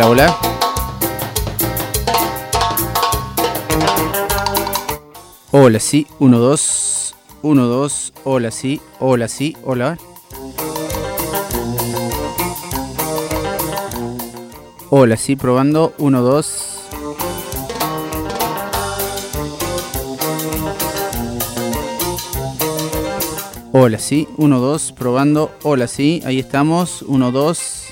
Hola, hola. Hola, sí, 1, 2. 1, 2. Hola, sí, hola, sí, hola. Hola, sí, probando. 1, 2. Hola, sí, 1, 2, probando. Hola, sí, ahí estamos. 1, 2.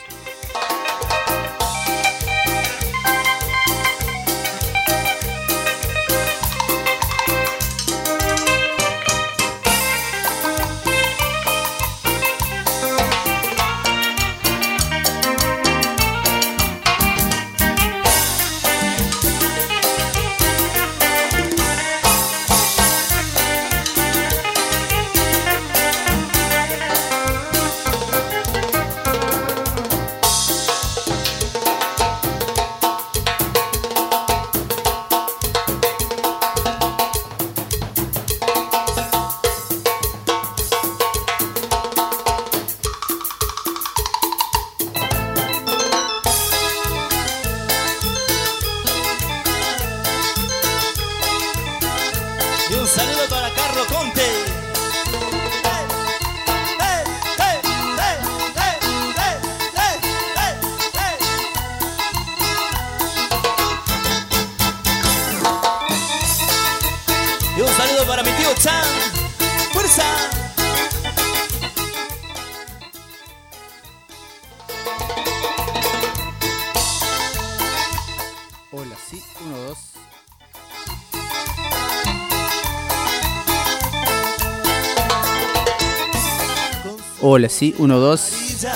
Hola, sí, 1, 2. amarilla,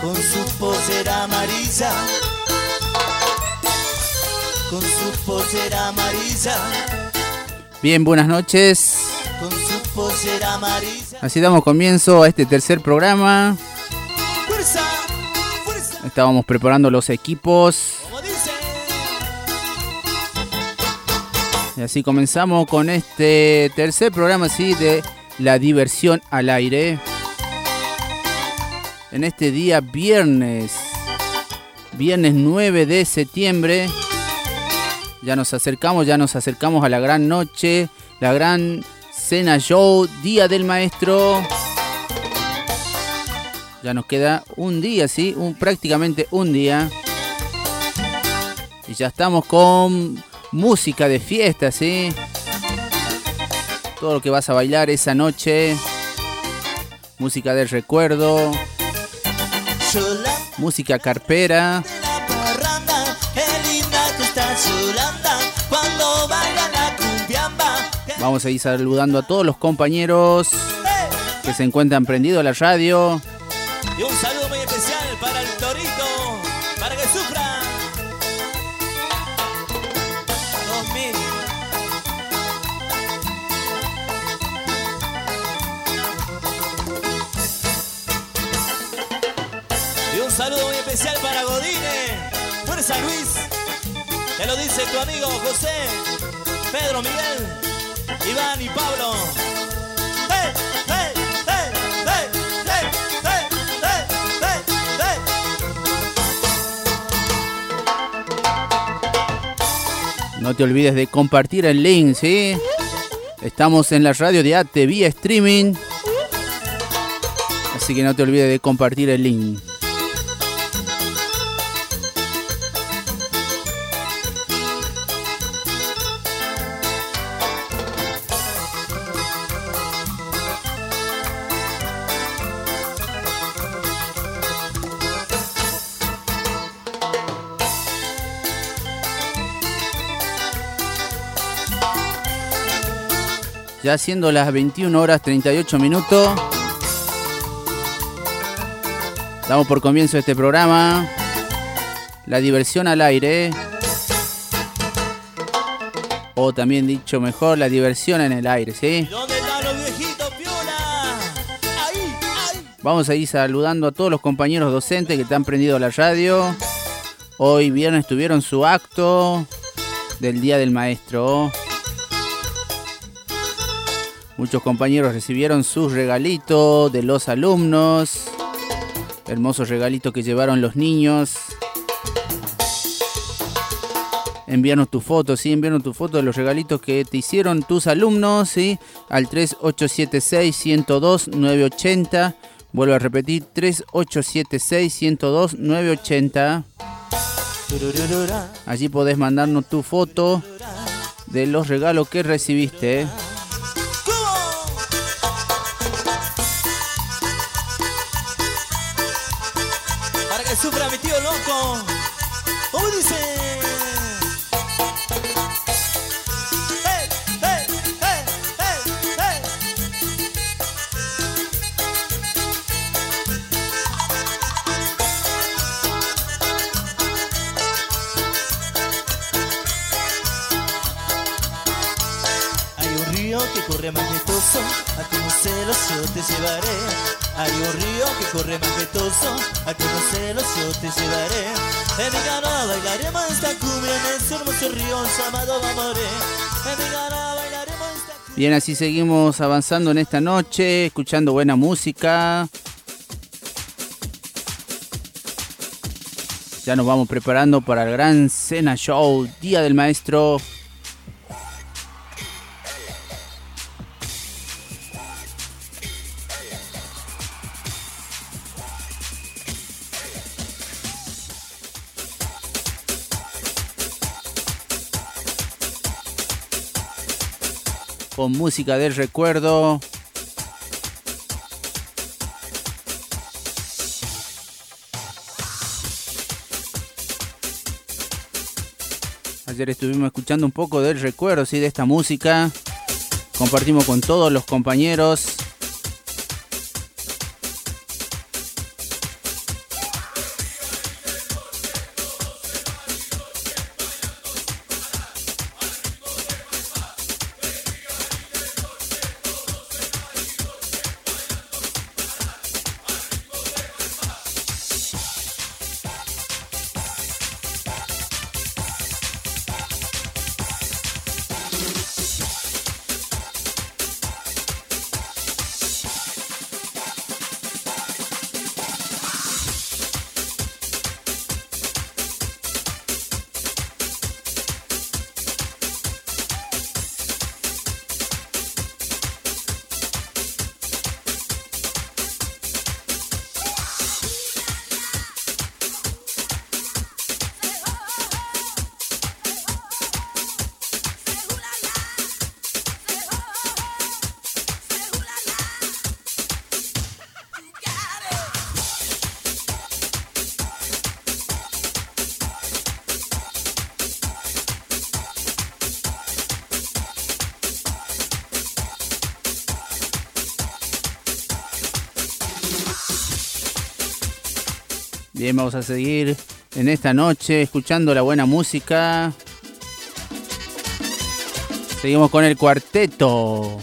con su posera amarilla, con su posera amarilla, Bien, buenas noches. con su posera amarilla. Así damos comienzo a este tercer programa. Fuerza, fuerza, Estábamos preparando los equipos. Y así comenzamos con este tercer programa así de la diversión al aire. En este día viernes, viernes 9 de septiembre. Ya nos acercamos, ya nos acercamos a la gran noche, la gran cena show, Día del Maestro. Ya nos queda un día, sí, un, prácticamente un día. Y ya estamos con música de fiesta, ¿sí? Todo lo que vas a bailar esa noche. Música del recuerdo. Música carpera. Vamos a ir saludando a todos los compañeros que se encuentran prendidos a la radio. No te olvides de compartir el link, ¿sí? Estamos en la radio de AT vía streaming. Así que no te olvides de compartir el link. Ya siendo las 21 horas 38 minutos. Damos por comienzo este programa. La diversión al aire. O también dicho mejor, la diversión en el aire, ¿sí? Vamos a ir saludando a todos los compañeros docentes que están prendidos a la radio. Hoy viernes tuvieron su acto del Día del Maestro. Muchos compañeros recibieron sus regalitos de los alumnos. Hermosos regalitos que llevaron los niños. Envíanos tu foto, sí, envíanos tu foto de los regalitos que te hicieron tus alumnos, sí, al 3876 102 980. Vuelvo a repetir, 3876 102 980. Allí podés mandarnos tu foto de los regalos que recibiste. Majestuoso, a conocerlo yo te llevaré. En mi canoa bailaremos esta cumbia en ese hermoso río llamado Mamoré. En mi canoa bailaremos esta cumbia. Bien, así seguimos avanzando en esta noche, escuchando buena música. Ya nos vamos preparando para el gran Cena Show, Día del Maestro. Con música del recuerdo. Ayer estuvimos escuchando un poco del recuerdo, ¿sí? de esta música. Compartimos con todos los compañeros. Bien, vamos a seguir en esta noche escuchando la buena música. Seguimos con el cuarteto.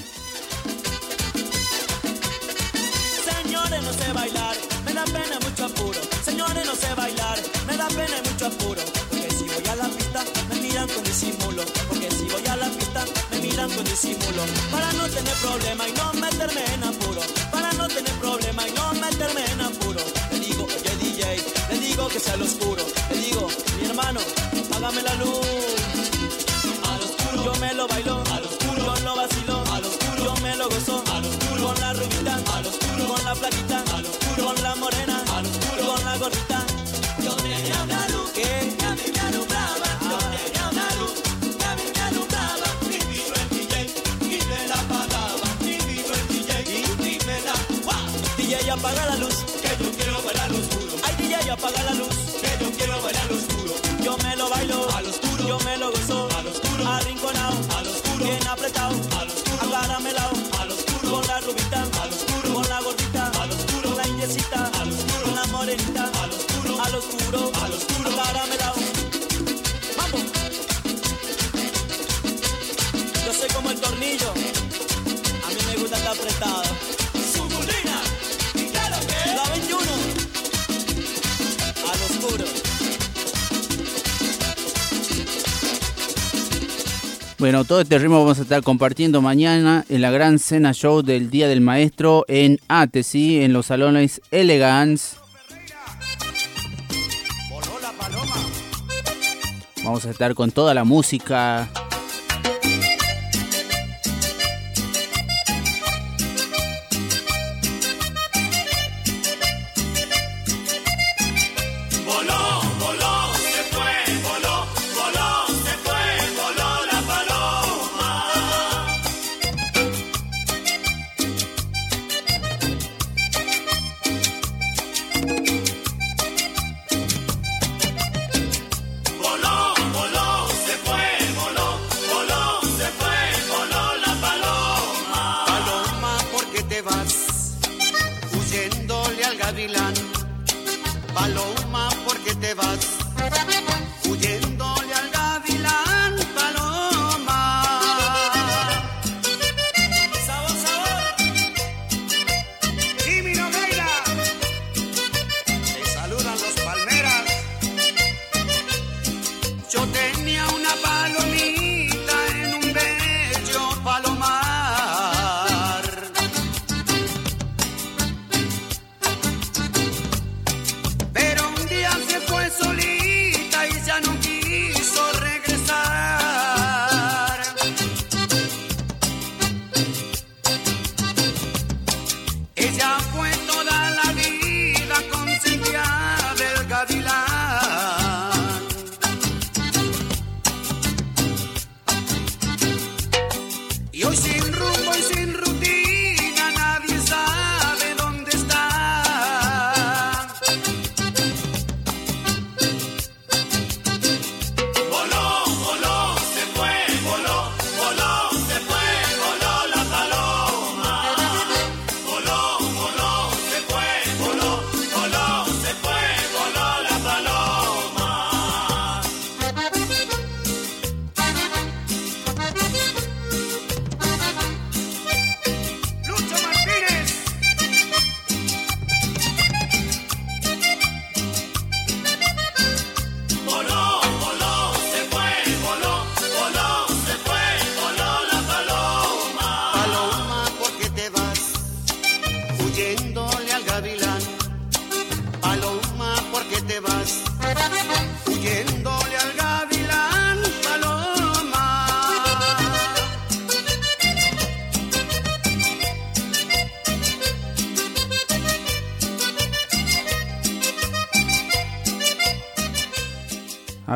Apaga la luz. Bueno, todo este ritmo vamos a estar compartiendo mañana en la gran cena show del Día del Maestro en Atesi, en los salones Elegance. Vamos a estar con toda la música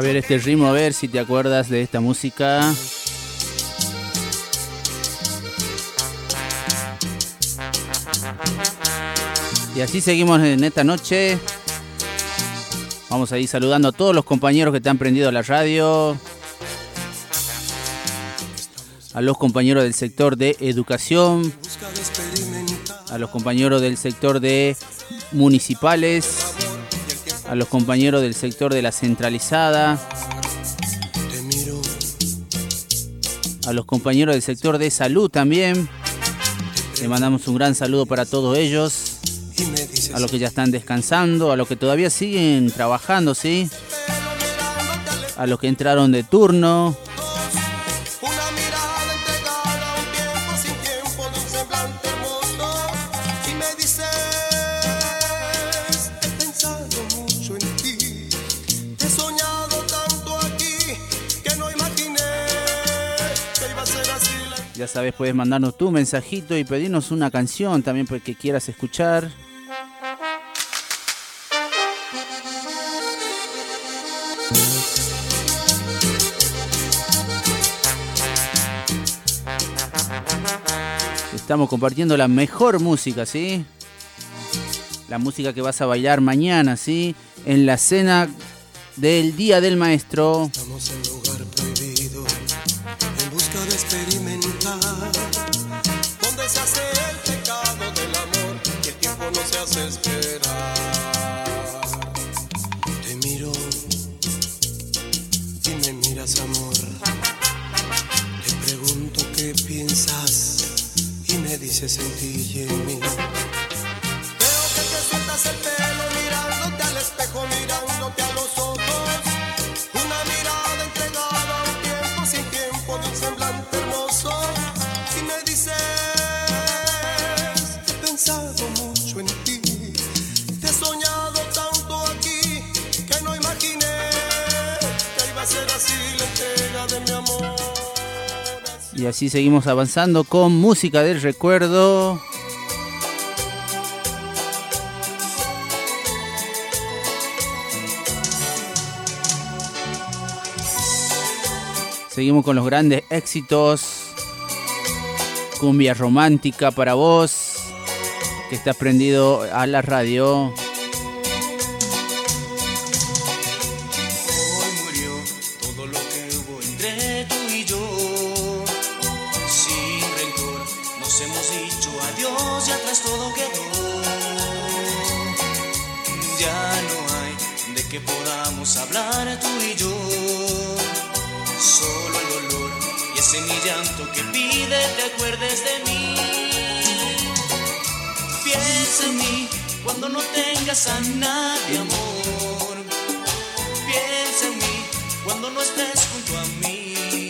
ver este ritmo, a ver si te acuerdas de esta música. Y así seguimos en esta noche. Vamos a ir saludando a todos los compañeros que te han prendido la radio. A los compañeros del sector de educación. A los compañeros del sector de municipales a los compañeros del sector de la centralizada, a los compañeros del sector de salud también. Le mandamos un gran saludo para todos ellos, a los que ya están descansando, a los que todavía siguen trabajando, ¿sí? A los que entraron de turno, Ya sabes, puedes mandarnos tu mensajito y pedirnos una canción también porque quieras escuchar. Estamos compartiendo la mejor música, ¿sí? La música que vas a bailar mañana, ¿sí? En la cena del Día del Maestro. Estamos en dices en ti mí. Veo que te sueltas el pelo mirándote al espejo, mirándote a los ojos. Y así seguimos avanzando con música del recuerdo. Seguimos con los grandes éxitos. Cumbia romántica para vos, que estás prendido a la radio. A nadie, amor. Piensa en mí cuando no estés junto a mí.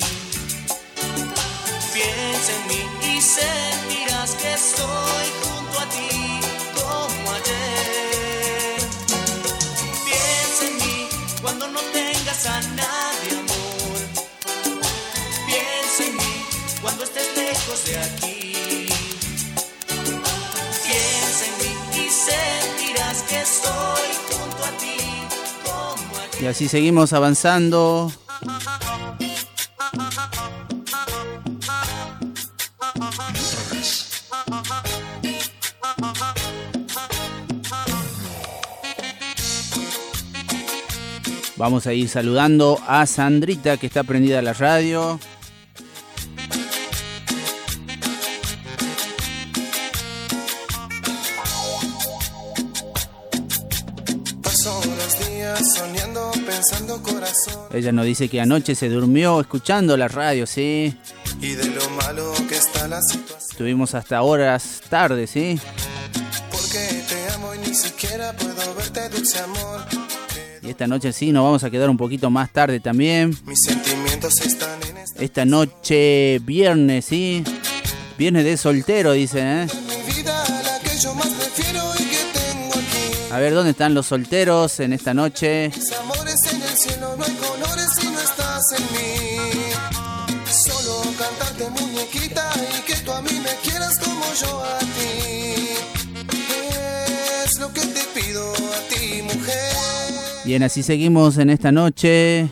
Piensa en mí y sentirás que estoy junto a ti aquí. Y así seguimos avanzando. Vamos a ir saludando a Sandrita que está prendida a la radio. Ella nos dice que anoche se durmió escuchando la radio, ¿sí? Y de lo malo que está la situación. Estuvimos hasta horas tarde, ¿sí? Porque te amo y ni siquiera puedo verte dulce amor. Y esta noche sí, nos vamos a quedar un poquito más tarde también. Mis sentimientos están en esta, esta noche viernes, ¿sí? Viernes de soltero, dicen, ¿eh? A ver, ¿dónde están los solteros en esta noche? cielo no hay estás en mí. Solo cantarte muñequita y que tú a mí me quieras como yo a ti. Es lo que te pido a ti, mujer. Bien, así seguimos en esta noche.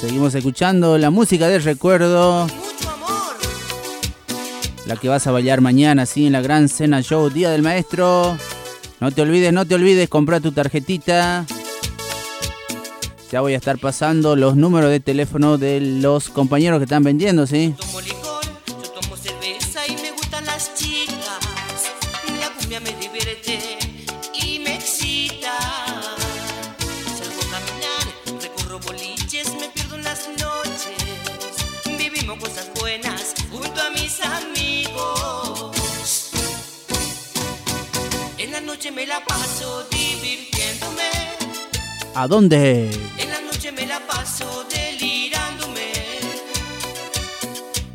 Seguimos escuchando la música del recuerdo la que vas a bailar mañana, sí, en la gran cena show Día del Maestro. No te olvides, no te olvides, comprar tu tarjetita. Ya voy a estar pasando los números de teléfono de los compañeros que están vendiendo, ¿sí? ¿A dónde? En la noche me la paso delirándome.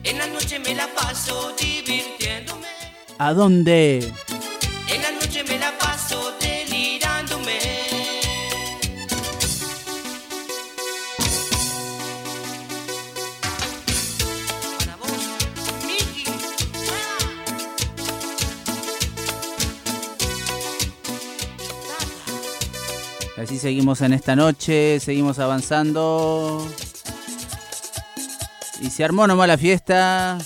En la noche me la paso divirtiéndome. ¿A dónde? Así seguimos en esta noche, seguimos avanzando. Y se armó nomás la fiesta.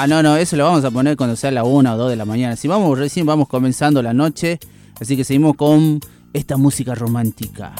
Ah, no, no, eso lo vamos a poner cuando sea la una o dos de la mañana. Si vamos recién, vamos comenzando la noche. Así que seguimos con esta música romántica.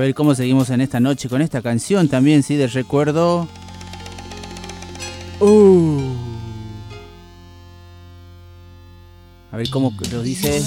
A ver cómo seguimos en esta noche con esta canción también, sí, de recuerdo. Uh. A ver cómo lo dice.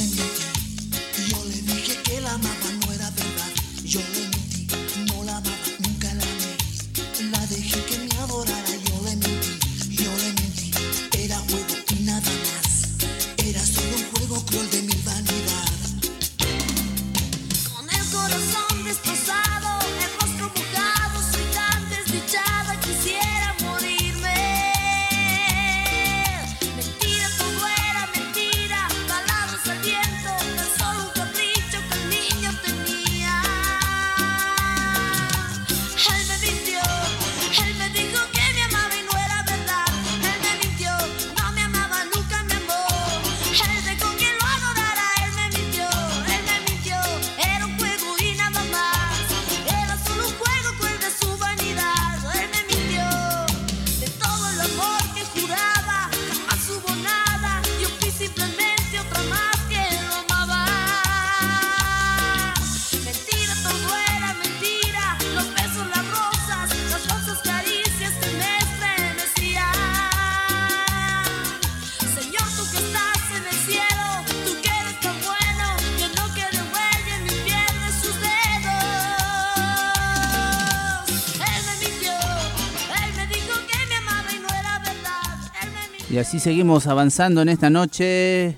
Y así seguimos avanzando en esta noche.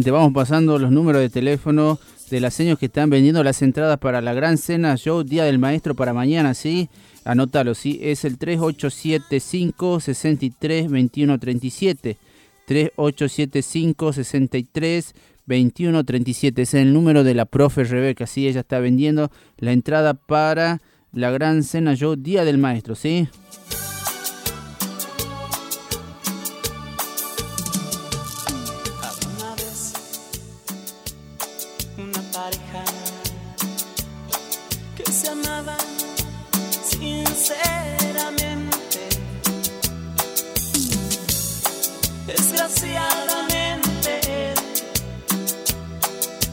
Vamos pasando los números de teléfono de las señas que están vendiendo las entradas para la gran cena show Día del Maestro para mañana, ¿sí? Anótalo, ¿sí? Es el 3875 63 21 37. 3875 63 21 37. Es el número de la profe Rebeca, ¿sí? Ella está vendiendo la entrada para la gran cena show Día del Maestro, sí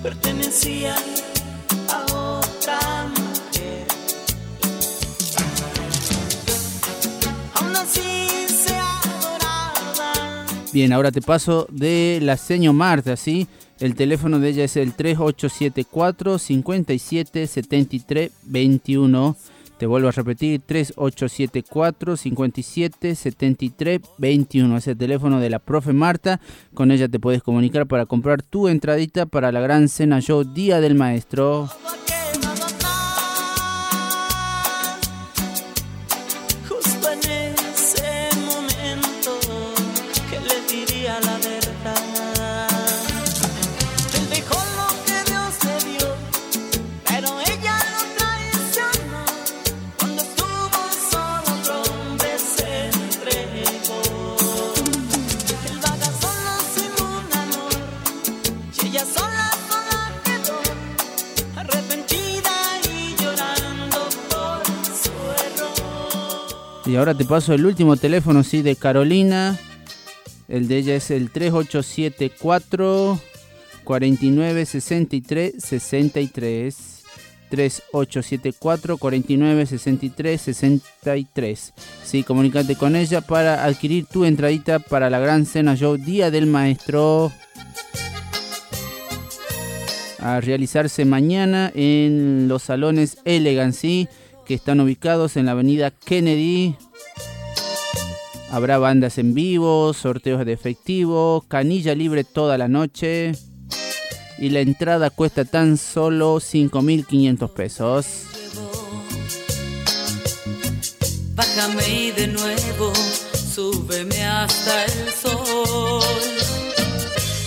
pertenecía a otra mujer. Aún así se adoraba. Bien, ahora te paso de la seño Marta, ¿sí? El teléfono de ella es el 3874 5773 21 te vuelvo a repetir, 3874-5773-21. Es el teléfono de la profe Marta. Con ella te puedes comunicar para comprar tu entradita para la gran cena show Día del Maestro. Ahora te paso el último teléfono, sí, de Carolina. El de ella es el 3874 49 63 63. 3874 49 63 63. Sí, comunícate con ella para adquirir tu entradita para la gran cena show Día del Maestro. A realizarse mañana en los salones Elegancy que están ubicados en la avenida Kennedy. Habrá bandas en vivo, sorteos de efectivo, canilla libre toda la noche. Y la entrada cuesta tan solo 5.500 pesos. Bájame y de nuevo, súbeme hasta el sol.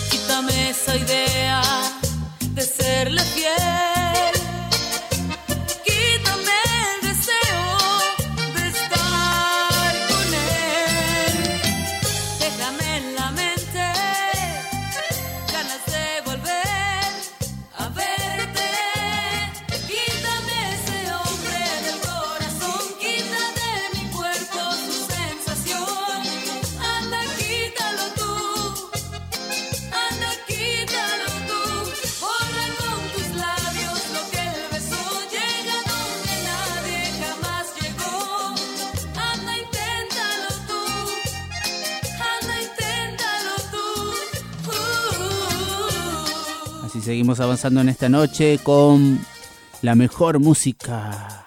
Quítame esa idea de serle fiel. Seguimos avanzando en esta noche con la mejor música.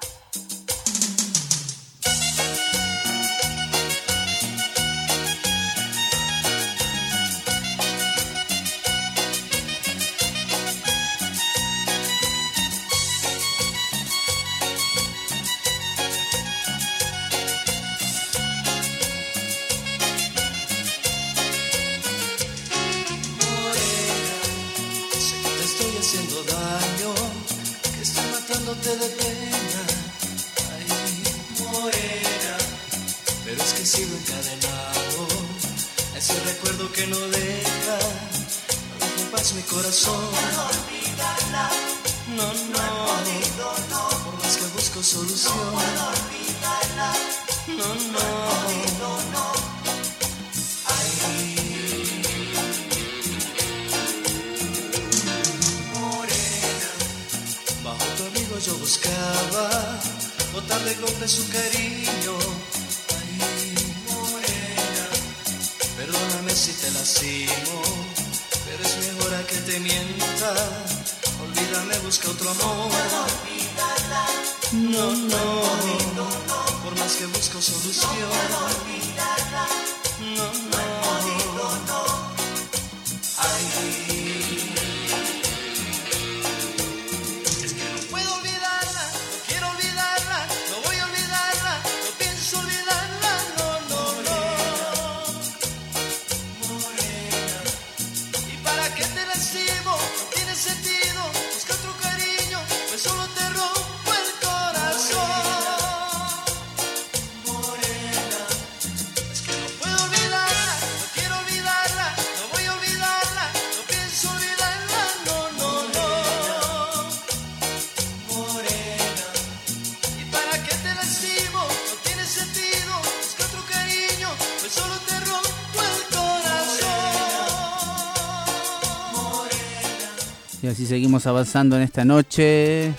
Y seguimos avanzando en esta noche.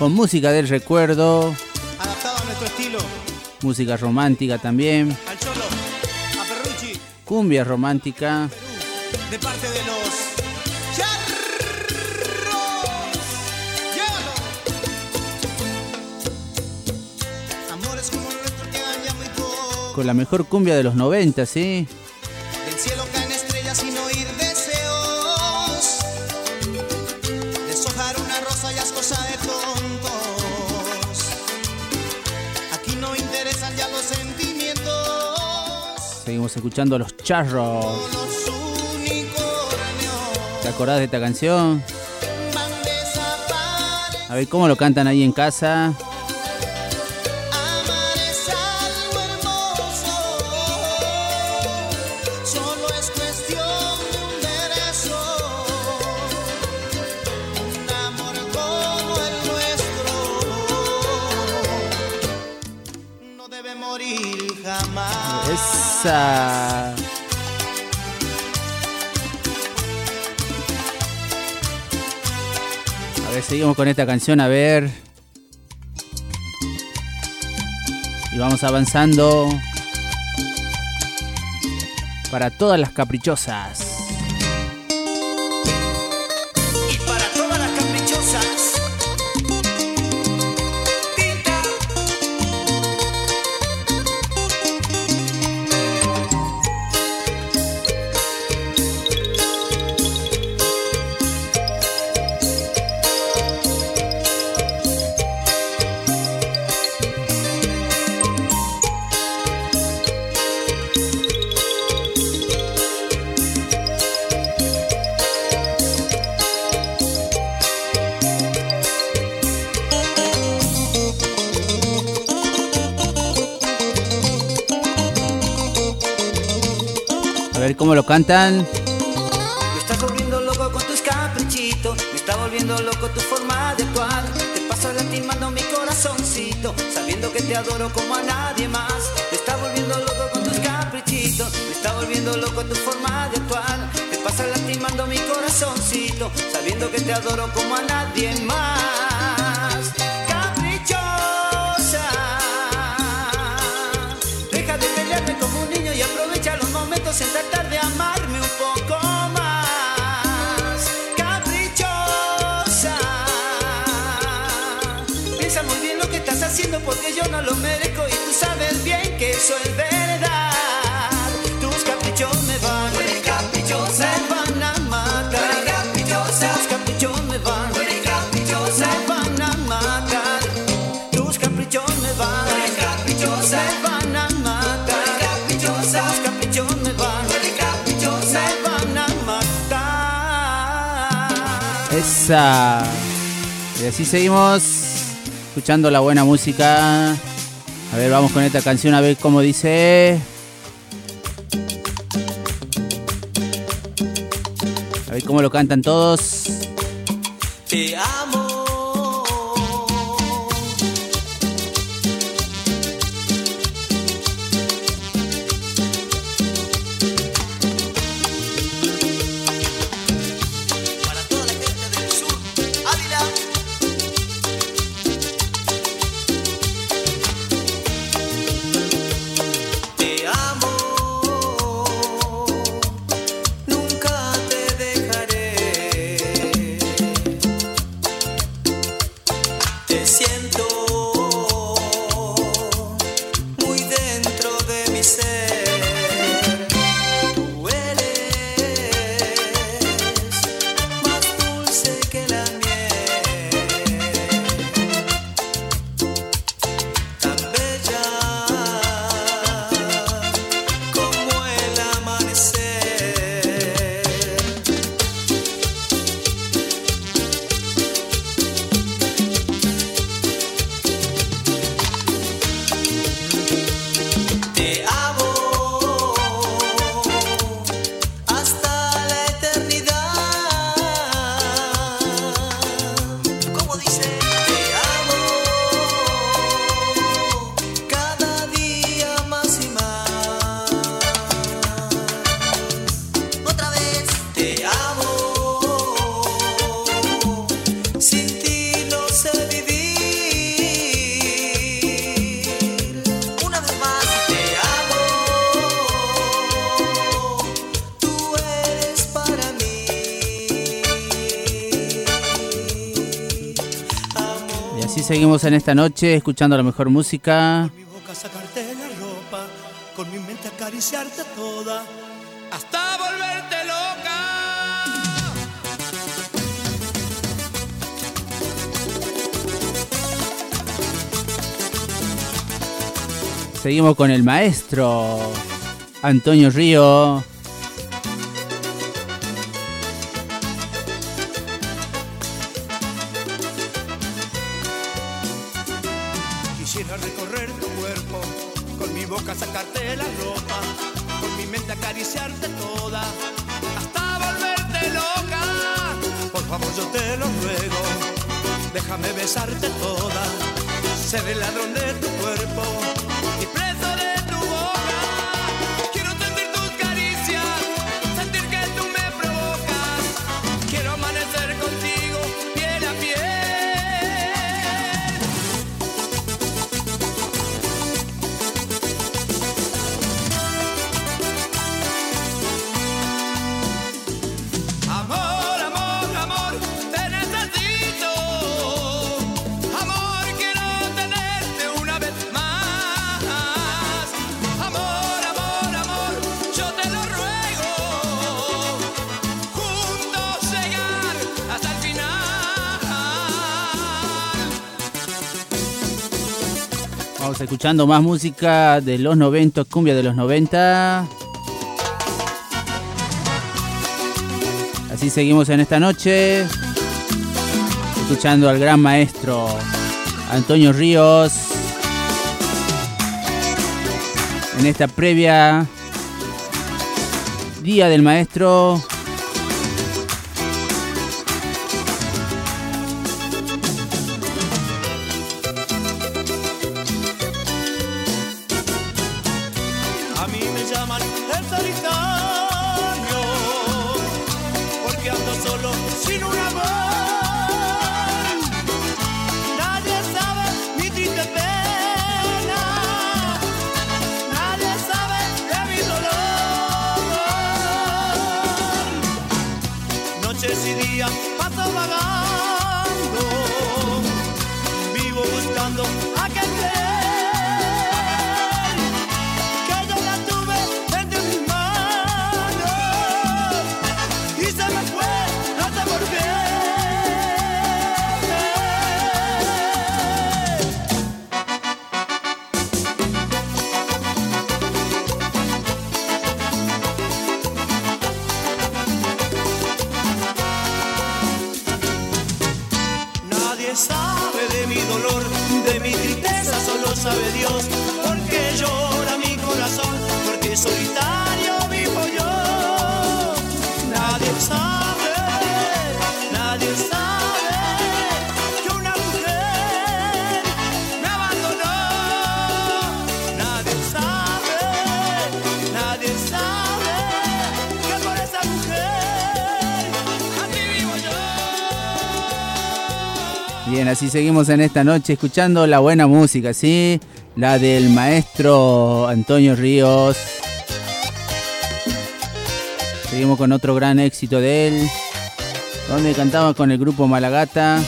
Con música del recuerdo, Adaptado a nuestro estilo. música romántica también, Al Cholo, a cumbia romántica. de parte de los Charros. Amores como nuestro muy. Con la mejor cumbia de los 90, ¿sí? Escuchando a los charros. ¿Te acordás de esta canción? A ver cómo lo cantan ahí en casa. A ver, seguimos con esta canción, a ver. Y vamos avanzando. Para todas las caprichosas. Cantan. Me estás volviendo loco con tus caprichitos, me está volviendo loco tu forma de actuar. Te pasas lastimando mi corazoncito, sabiendo que te adoro como a nadie más. Me está volviendo loco con tus caprichitos, me está volviendo loco tu forma de actuar. Te pasas lastimando mi corazoncito, sabiendo que te adoro como a nadie más. Estás haciendo porque yo no lo merezco y tú sabes bien que eso es verdad. Tus caprichos me van, me van a matar. Tus caprichos me van, me van a matar. Tus caprichos me van, me van a matar. Tus caprichos me van, me van a matar. Esa. Y así seguimos escuchando la buena música. A ver, vamos con esta canción a ver cómo dice. A ver cómo lo cantan todos. Así seguimos en esta noche escuchando la mejor música. mi boca sacarte la ropa, con mi mente acariciarte toda, hasta volverte loca. Seguimos con el maestro Antonio Río. Escuchando más música de los 90, cumbia de los 90. Así seguimos en esta noche, escuchando al gran maestro Antonio Ríos. En esta previa Día del Maestro. Noches seguimos en esta noche escuchando la buena música, ¿sí? La del maestro Antonio Ríos. Seguimos con otro gran éxito de él, donde cantaba con el grupo Malagata.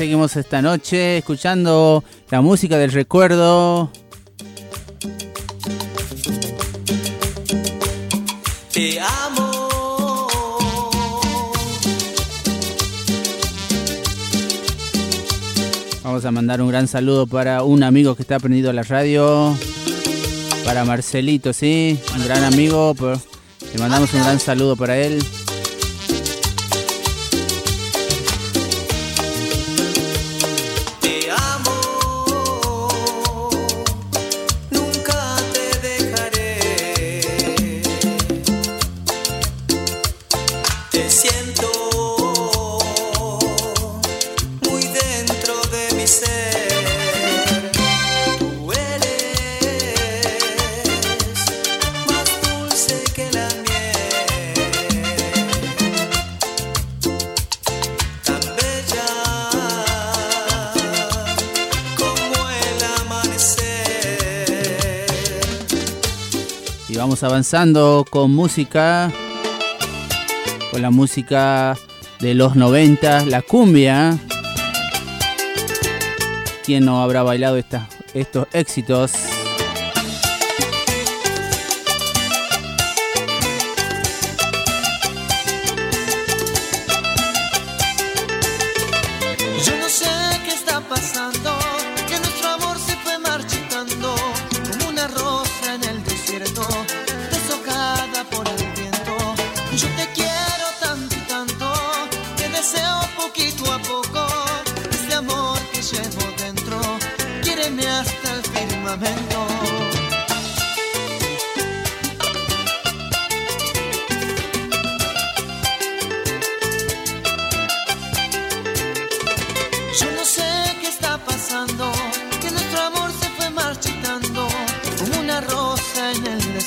Seguimos esta noche escuchando la música del recuerdo. Te amo. Vamos a mandar un gran saludo para un amigo que está aprendido a la radio. Para Marcelito, sí, un gran amigo. Le mandamos un gran saludo para él. avanzando con música, con la música de los 90, la cumbia. ¿Quién no habrá bailado estos éxitos?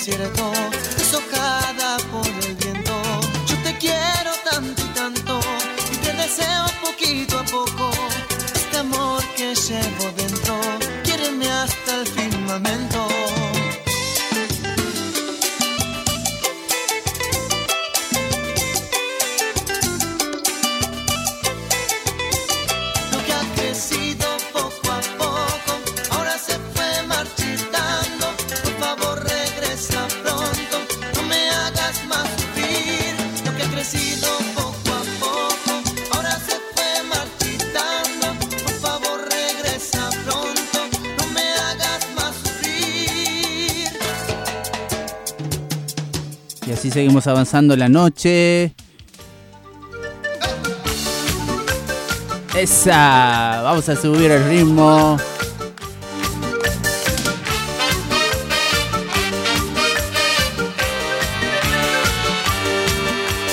desierto, deshojada por el viento. Yo te quiero tanto y tanto, y te deseo poquito a poco. Este amor que llevo dentro, quiéreme hasta el firmamento. seguimos avanzando la noche. Esa, vamos a subir el ritmo.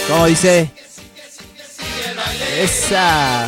¿Cómo dice? Esa.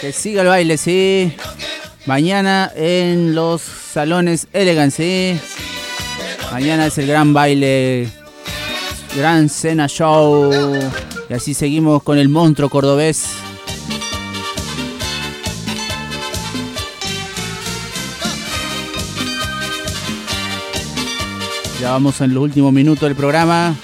Que siga el baile, sí. Mañana en los salones Elegant, sí. Mañana es el gran baile. Gran cena show. Y así seguimos con el monstruo cordobés. Ya vamos en los últimos minutos del programa.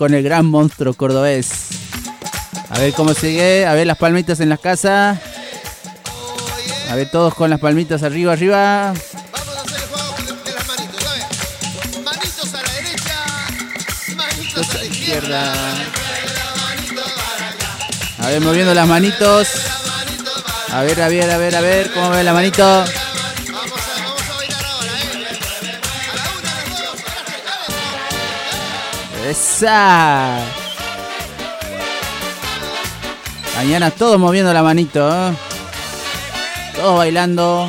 con el gran monstruo cordobés. A ver cómo sigue, a ver las palmitas en las casas. A ver todos con las palmitas arriba, arriba. Vamos a hacer el juego las manitos, a. Manitos a la derecha, manitos a la izquierda. A ver, moviendo las manitos. A ver, a ver, a ver, a ver, cómo ve la manito. Esa. Mañana todos moviendo la manito. ¿eh? Todos bailando.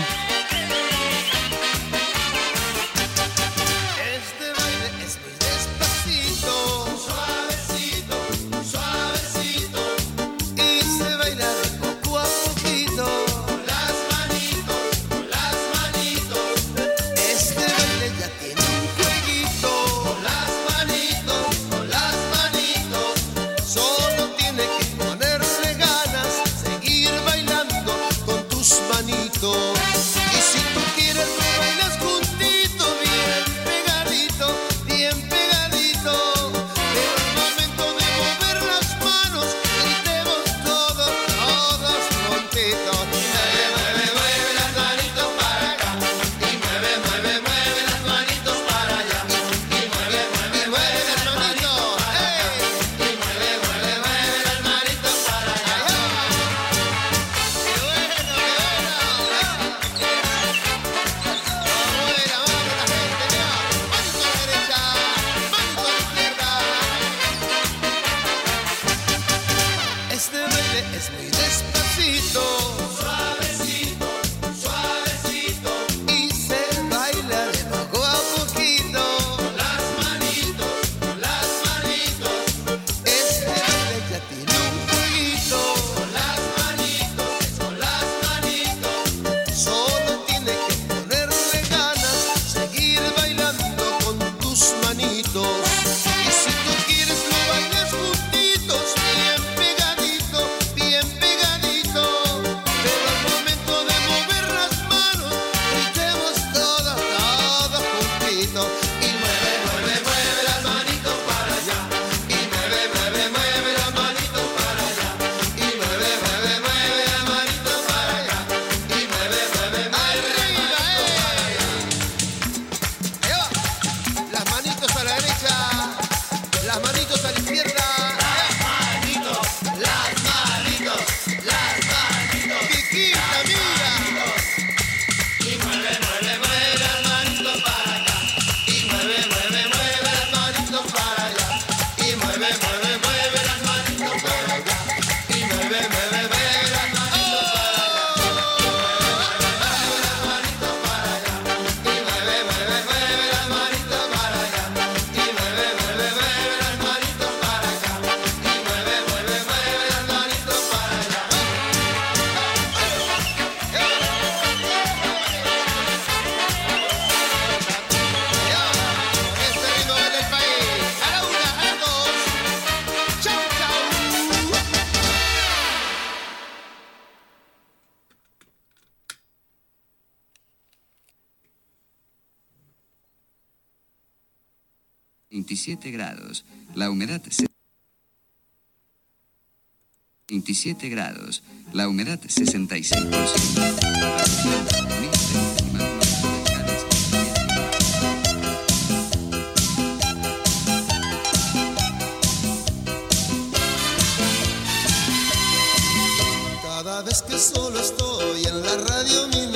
humedad 27 grados, la humedad 66%. Cada vez que solo estoy en la radio mi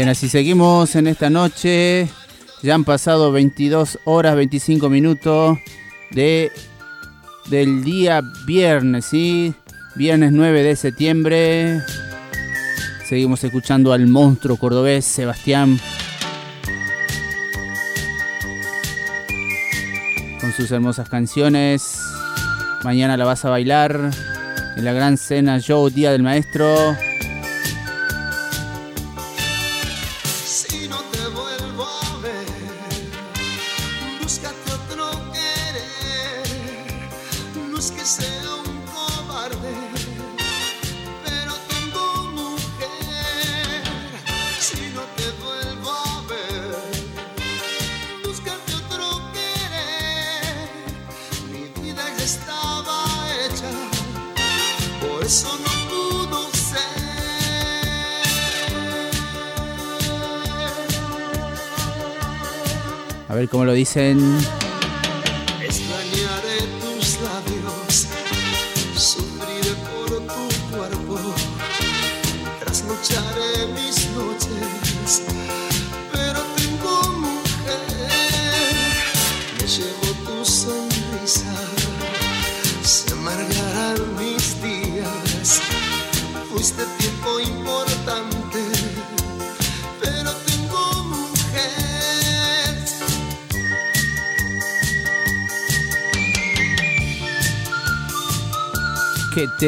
Bien, así seguimos en esta noche. Ya han pasado 22 horas 25 minutos de, del día viernes, ¿sí? Viernes 9 de septiembre. Seguimos escuchando al monstruo cordobés Sebastián con sus hermosas canciones. Mañana la vas a bailar en la gran cena Show Día del Maestro. dicen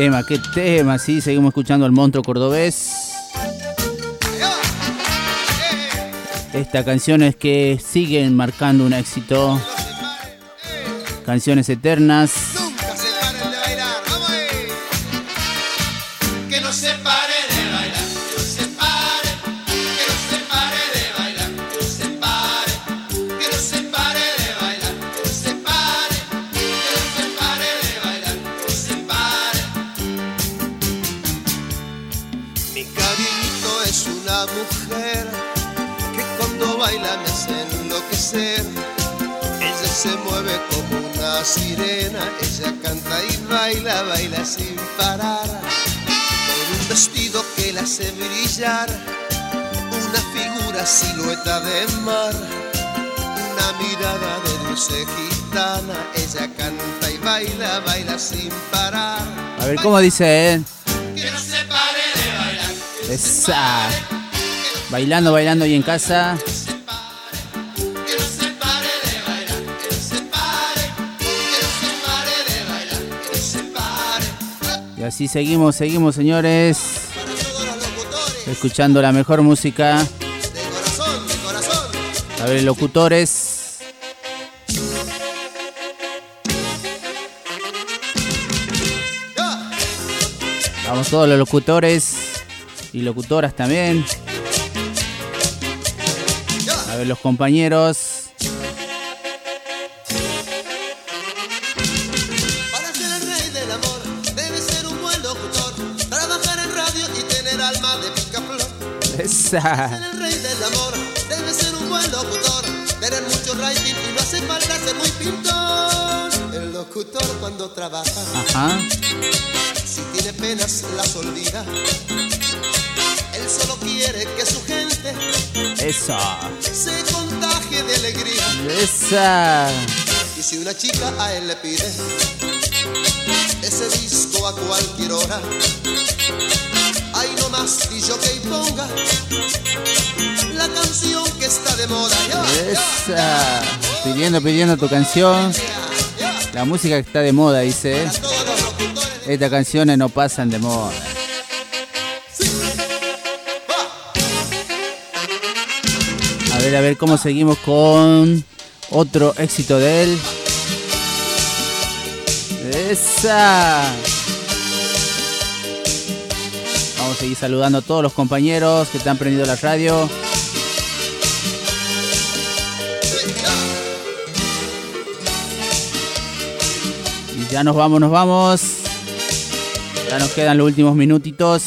tema, qué tema. Sí, seguimos escuchando al monstruo cordobés. Estas canciones que siguen marcando un éxito. Canciones eternas. Enloquecer. Ella se mueve como una sirena, ella canta y baila, baila sin parar. Con un vestido que la hace brillar, una figura silueta de mar, una mirada de dulce gitana, ella canta y baila, baila sin parar. A ver cómo dice, ¿eh? Que no se pare de bailar, Esa. Bailando, bailando y en casa. Así seguimos, seguimos, señores. Escuchando la mejor música. A ver, locutores. Vamos todos los locutores y locutoras también. A ver los compañeros. Esa. El rey del amor, debe ser un buen locutor. Tener mucho rating y no hace falta ser muy pintor. El locutor cuando trabaja, Ajá. si tiene penas las olvida. Él solo quiere que su gente Eso. se contagie de alegría. Esa. Y si una chica a él le pide ese disco a cualquier hora, ahí nomás que ponga la canción que está de moda. Ya, Esa. Pidiendo, pidiendo tu canción. La música que está de moda, dice. Locutores, Estas canciones no pasan de moda. A ver, a ver cómo seguimos con otro éxito de él. Esa. Seguir saludando a todos los compañeros que te han prendido la radio. Y ya nos vamos, nos vamos. Ya nos quedan los últimos minutitos.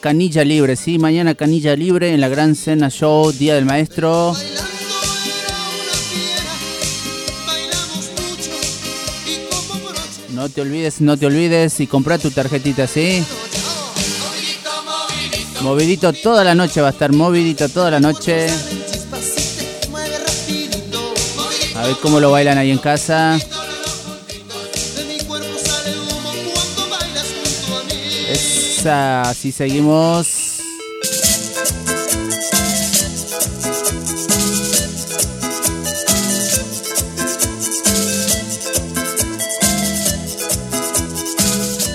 Canilla libre, sí, mañana canilla libre en la Gran Cena Show, Día del Maestro. No te olvides, no te olvides y comprar tu tarjetita, ¿sí? Movidito, toda la noche va a estar, movidito toda la noche. A ver cómo lo bailan ahí en casa. Así seguimos.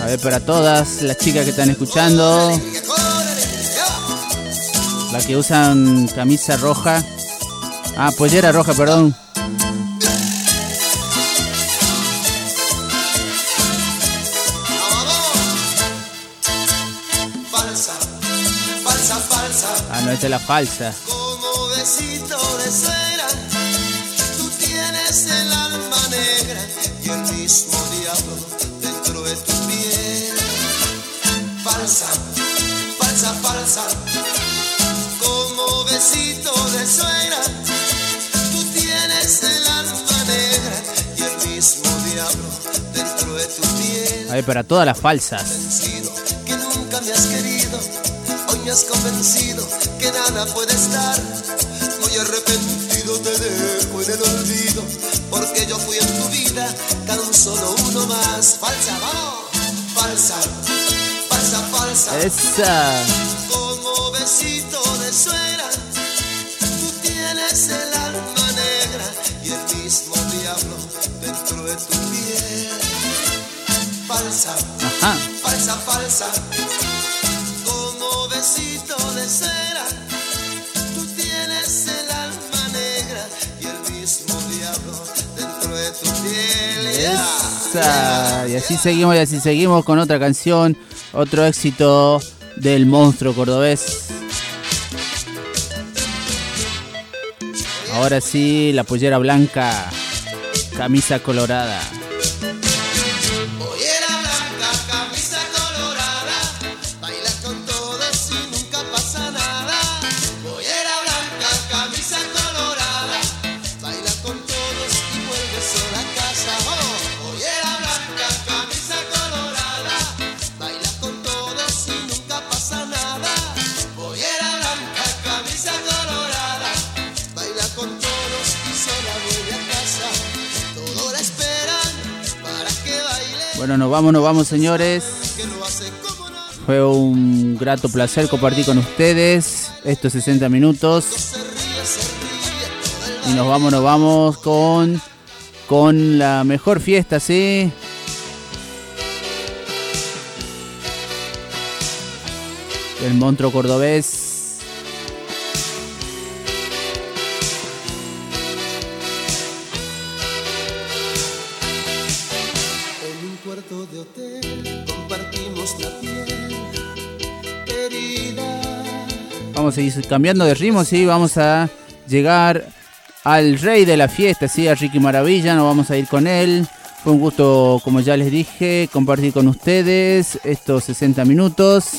A ver, para todas las chicas que están escuchando, las que usan camisa roja. Ah, pollera roja, perdón. La falsa. Como besito de cera, tú tienes el alma negra y el mismo diablo dentro de tu piel. Falsa, falsa, falsa. Como besito de suegra, tú tienes el alma negra y el mismo diablo dentro de tu piel A ver, para todas las falsas. que nunca me has querido. Hoy me has convencido puede estar. Muy arrepentido te dejo en el olvido. Porque yo fui en tu vida tan solo uno más. Falsa, vamos. Falsa, falsa, falsa. Esa. Como besito de suegra. Tú tienes el alma negra y el mismo diablo dentro de tu piel. Falsa Ajá. falsa, falsa. Y así seguimos y así seguimos con otra canción, otro éxito del monstruo cordobés. Ahora sí, la pollera blanca, camisa colorada. Bueno, nos vamos, nos vamos señores. Fue un grato placer compartir con ustedes estos 60 minutos. Y nos vamos, nos vamos con, con la mejor fiesta, ¿sí? El monstruo cordobés. Cambiando de ritmo, ¿sí? Vamos a llegar al rey de la fiesta, ¿sí? A Ricky Maravilla, nos vamos a ir con él. Fue un gusto, como ya les dije, compartir con ustedes estos 60 minutos.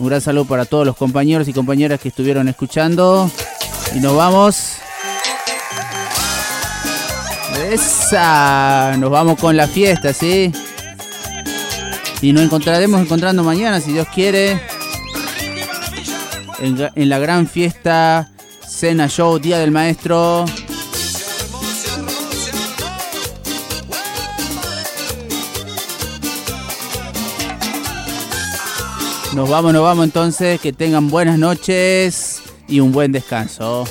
Un gran saludo para todos los compañeros y compañeras que estuvieron escuchando. Y nos vamos. Esa. Nos vamos con la fiesta, ¿sí? Y nos encontraremos encontrando mañana, si Dios quiere en, en la gran fiesta Cena Show Día del Maestro. Nos vamos, nos vamos entonces. Que tengan buenas noches y un buen descanso.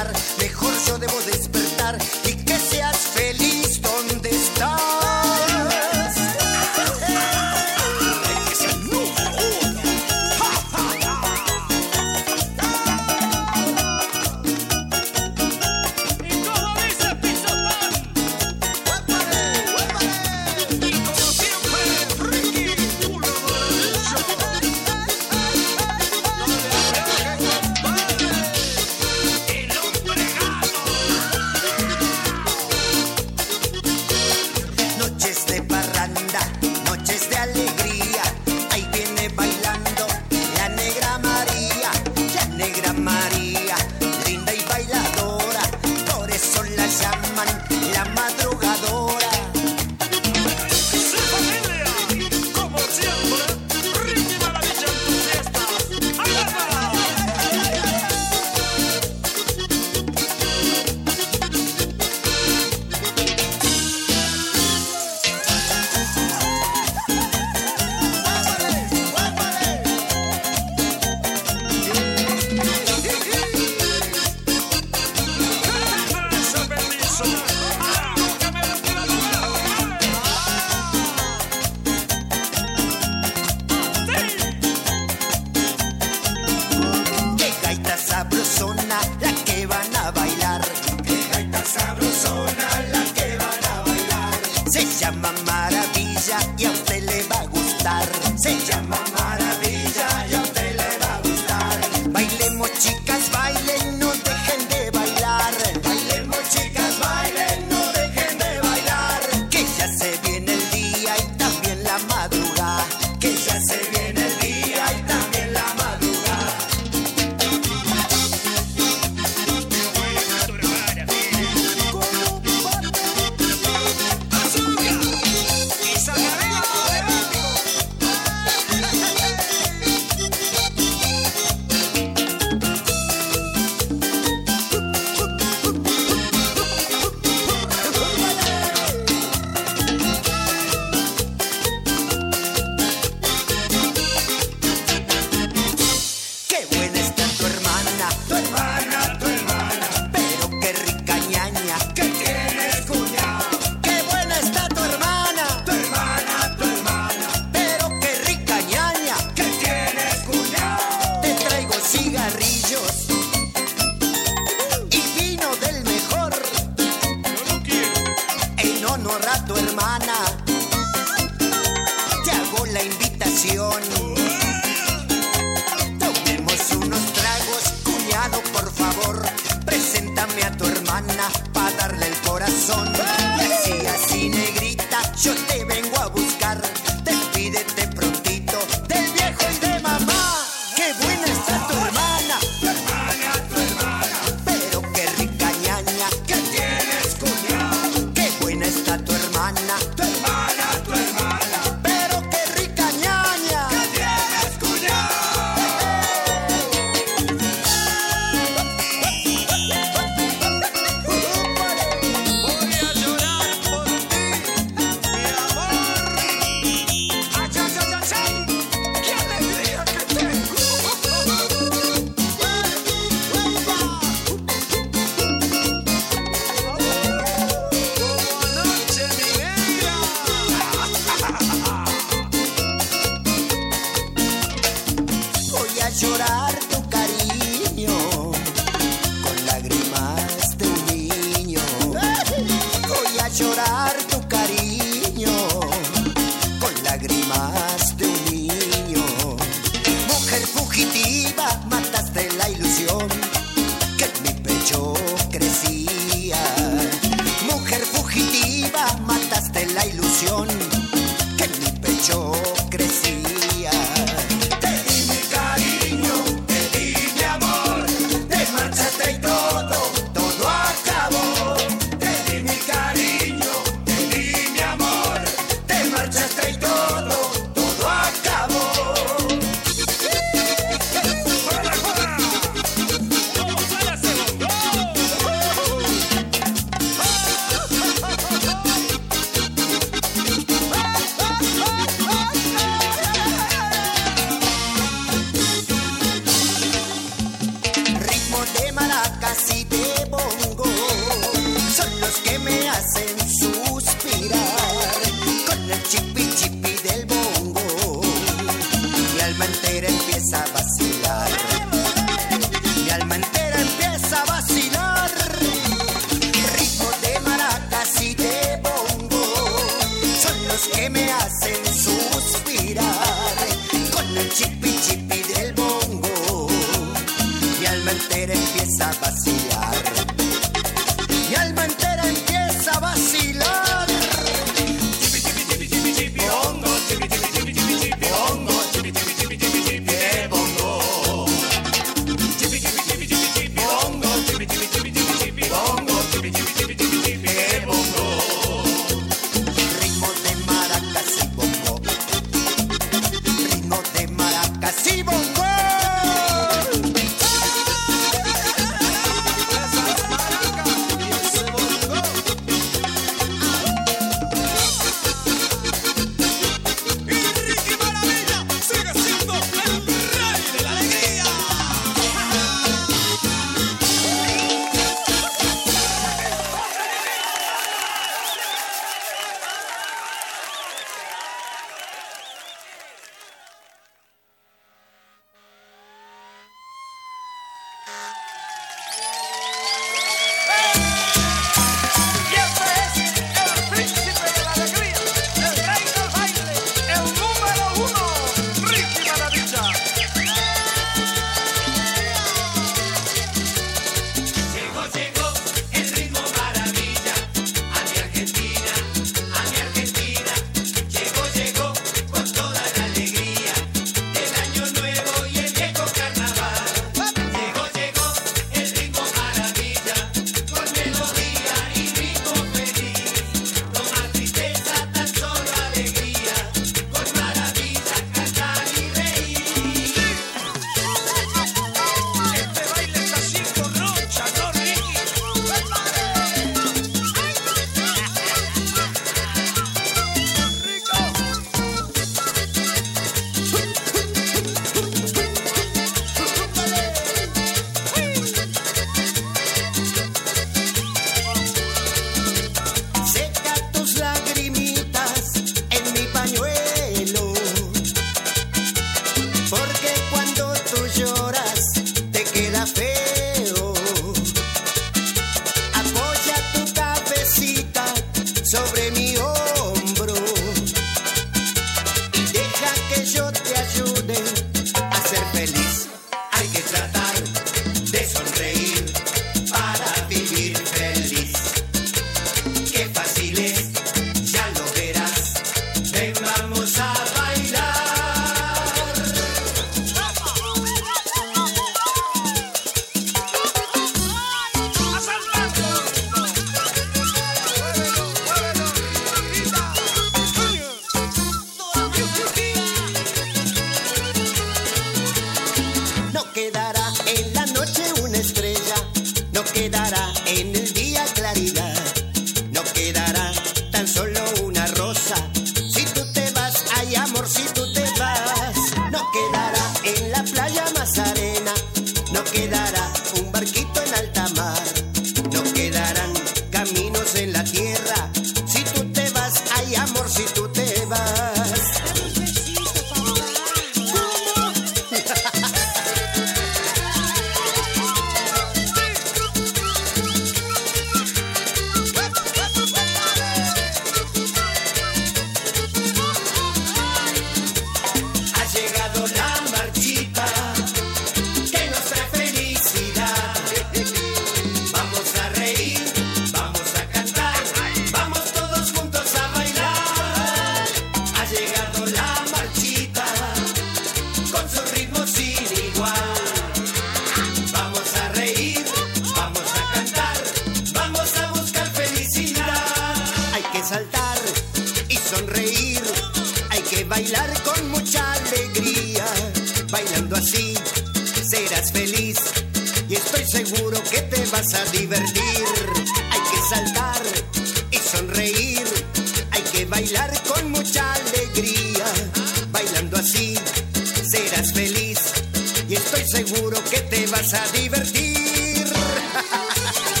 Seguro que te vas a divertir.